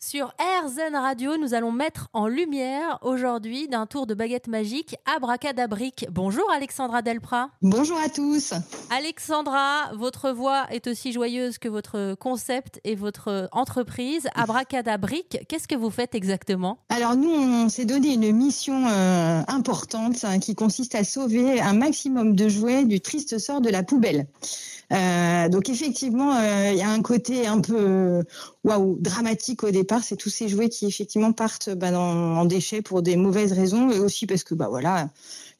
Sur RZN Radio, nous allons mettre en lumière aujourd'hui d'un tour de baguette magique Abracadabrique. Bonjour Alexandra Delprat. Bonjour à tous. Alexandra, votre voix est aussi joyeuse que votre concept et votre entreprise. Abracadabrique, qu'est-ce que vous faites exactement? Alors nous, on s'est donné une mission euh, importante hein, qui consiste à sauver un maximum de jouets du triste sort de la poubelle. Euh, donc effectivement, euh, il y a un côté un peu waouh dramatique au départ. C'est tous ces jouets qui effectivement partent bah, dans, en déchets pour des mauvaises raisons et aussi parce que bah voilà,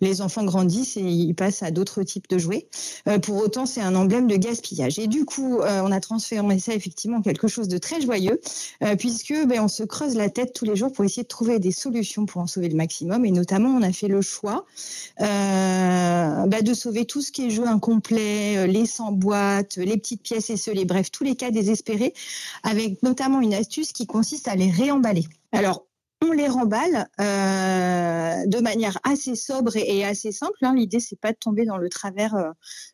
les enfants grandissent et ils passent à d'autres types de jouets. Euh, pour autant, c'est un emblème de gaspillage. Et du coup, euh, on a transformé ça effectivement en quelque chose de très joyeux, euh, puisque ben, on se creuse la tête tous les jours pour essayer de trouver des solutions pour en sauver le maximum. Et notamment, on a fait le choix bah, de sauver tout ce qui est jeu incomplet, les sans boîte, les petites pièces esselées, bref, tous les cas désespérés, avec notamment une astuce qui consiste à les réemballer. Alors, on les remballe euh, de manière assez sobre et, assez simple. Hein. L'idée, c'est pas de tomber dans le travers euh,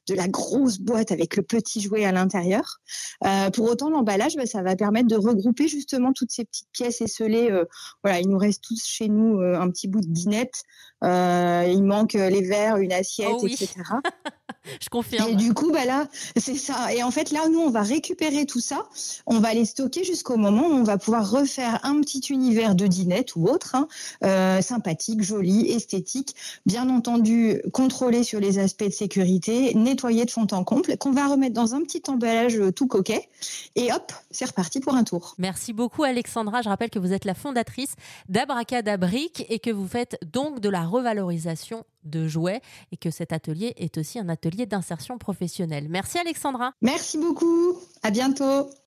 de la grosse boîte avec le petit jouet à l'intérieur. Euh, pour autant, l'emballage, bah, ça va permettre de regrouper justement toutes ces petites pièces esselées. voilà, il nous reste tous chez nous un petit bout de dinette. il manque les verres, une assiette, oh oui. etc. Je confirme. Et du coup, bah là, c'est ça. Et en fait, là, nous, on va récupérer tout ça. On va les stocker jusqu'au moment où on va pouvoir refaire un petit univers de dinette ou autre, hein, euh, sympathique, joli, esthétique, bien entendu contrôlé sur les aspects de sécurité, nettoyé de fond en comble, qu'on va remettre dans un petit emballage tout coquet. Et hop, c'est reparti pour un tour. Merci beaucoup, Alexandra. Je rappelle que vous êtes la fondatrice d'Abracadabrique et que vous faites donc de la revalorisation de jouets et que cet atelier est aussi un atelier d'insertion professionnelle. Merci Alexandra. Merci beaucoup. À bientôt.